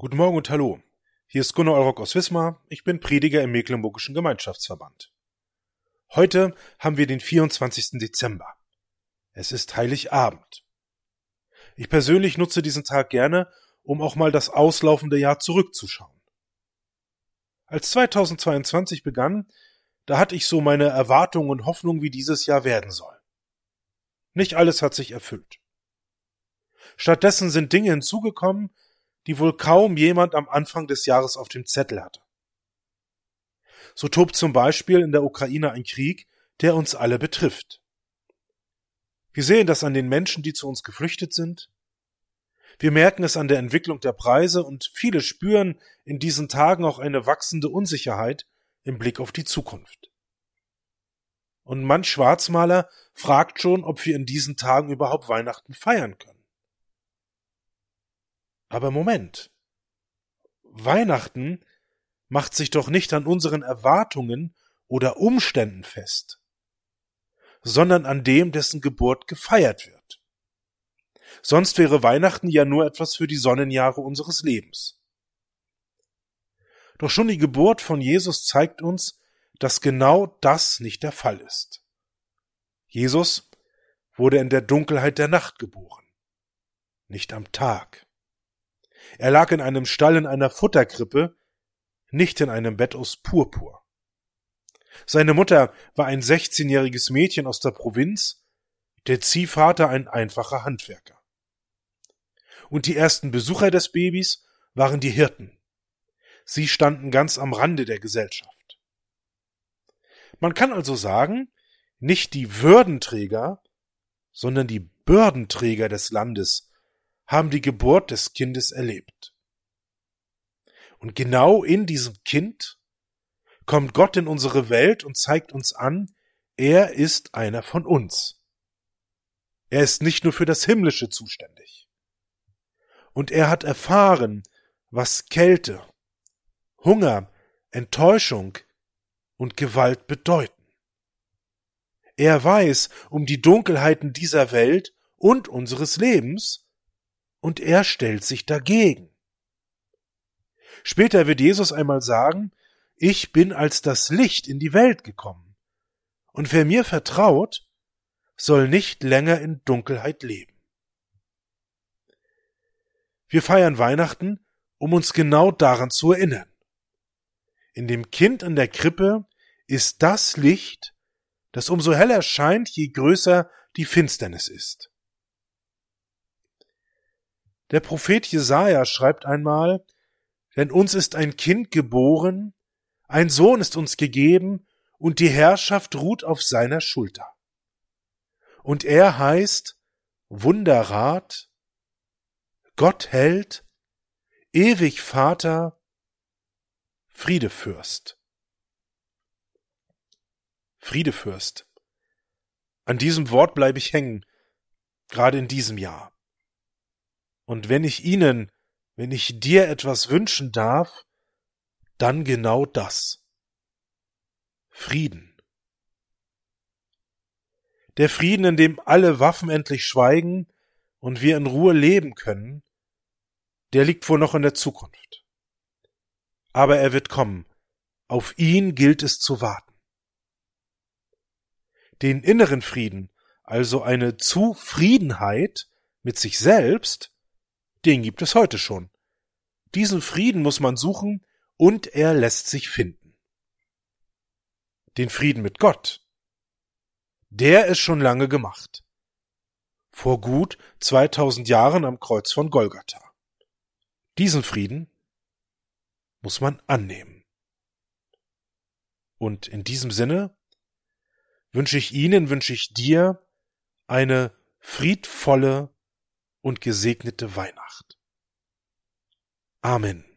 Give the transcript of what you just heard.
Guten Morgen und hallo. Hier ist Gunnar Eurock aus Wismar. Ich bin Prediger im Mecklenburgischen Gemeinschaftsverband. Heute haben wir den 24. Dezember. Es ist Heiligabend. Ich persönlich nutze diesen Tag gerne, um auch mal das auslaufende Jahr zurückzuschauen. Als 2022 begann, da hatte ich so meine Erwartungen und Hoffnungen, wie dieses Jahr werden soll. Nicht alles hat sich erfüllt. Stattdessen sind Dinge hinzugekommen, die wohl kaum jemand am Anfang des Jahres auf dem Zettel hatte. So tobt zum Beispiel in der Ukraine ein Krieg, der uns alle betrifft. Wir sehen das an den Menschen, die zu uns geflüchtet sind. Wir merken es an der Entwicklung der Preise und viele spüren in diesen Tagen auch eine wachsende Unsicherheit im Blick auf die Zukunft. Und manch Schwarzmaler fragt schon, ob wir in diesen Tagen überhaupt Weihnachten feiern können. Aber Moment. Weihnachten macht sich doch nicht an unseren Erwartungen oder Umständen fest, sondern an dem, dessen Geburt gefeiert wird. Sonst wäre Weihnachten ja nur etwas für die Sonnenjahre unseres Lebens. Doch schon die Geburt von Jesus zeigt uns, dass genau das nicht der Fall ist. Jesus wurde in der Dunkelheit der Nacht geboren, nicht am Tag. Er lag in einem Stall in einer Futterkrippe, nicht in einem Bett aus Purpur. Seine Mutter war ein 16-jähriges Mädchen aus der Provinz, der Ziehvater ein einfacher Handwerker. Und die ersten Besucher des Babys waren die Hirten. Sie standen ganz am Rande der Gesellschaft. Man kann also sagen, nicht die Würdenträger, sondern die Bürdenträger des Landes haben die Geburt des Kindes erlebt. Und genau in diesem Kind kommt Gott in unsere Welt und zeigt uns an, er ist einer von uns. Er ist nicht nur für das Himmlische zuständig. Und er hat erfahren, was Kälte, Hunger, Enttäuschung und Gewalt bedeuten. Er weiß um die Dunkelheiten dieser Welt und unseres Lebens und er stellt sich dagegen. Später wird Jesus einmal sagen, ich bin als das Licht in die Welt gekommen, und wer mir vertraut, soll nicht länger in Dunkelheit leben. Wir feiern Weihnachten, um uns genau daran zu erinnern. In dem Kind an der Krippe ist das Licht, das umso heller scheint, je größer die Finsternis ist. Der Prophet Jesaja schreibt einmal, denn uns ist ein Kind geboren, ein Sohn ist uns gegeben, und die Herrschaft ruht auf seiner Schulter. Und er heißt Wunderrat, Gott hält, ewig Vater, Friedefürst. Friedefürst. An diesem Wort bleibe ich hängen, gerade in diesem Jahr. Und wenn ich Ihnen, wenn ich dir etwas wünschen darf, dann genau das. Frieden. Der Frieden, in dem alle Waffen endlich schweigen und wir in Ruhe leben können, der liegt wohl noch in der Zukunft. Aber er wird kommen. Auf ihn gilt es zu warten. Den inneren Frieden, also eine Zufriedenheit mit sich selbst, den gibt es heute schon. Diesen Frieden muss man suchen und er lässt sich finden. Den Frieden mit Gott, der ist schon lange gemacht. Vor gut 2000 Jahren am Kreuz von Golgatha. Diesen Frieden muss man annehmen. Und in diesem Sinne wünsche ich Ihnen, wünsche ich dir eine friedvolle und gesegnete Weihnacht. Amen.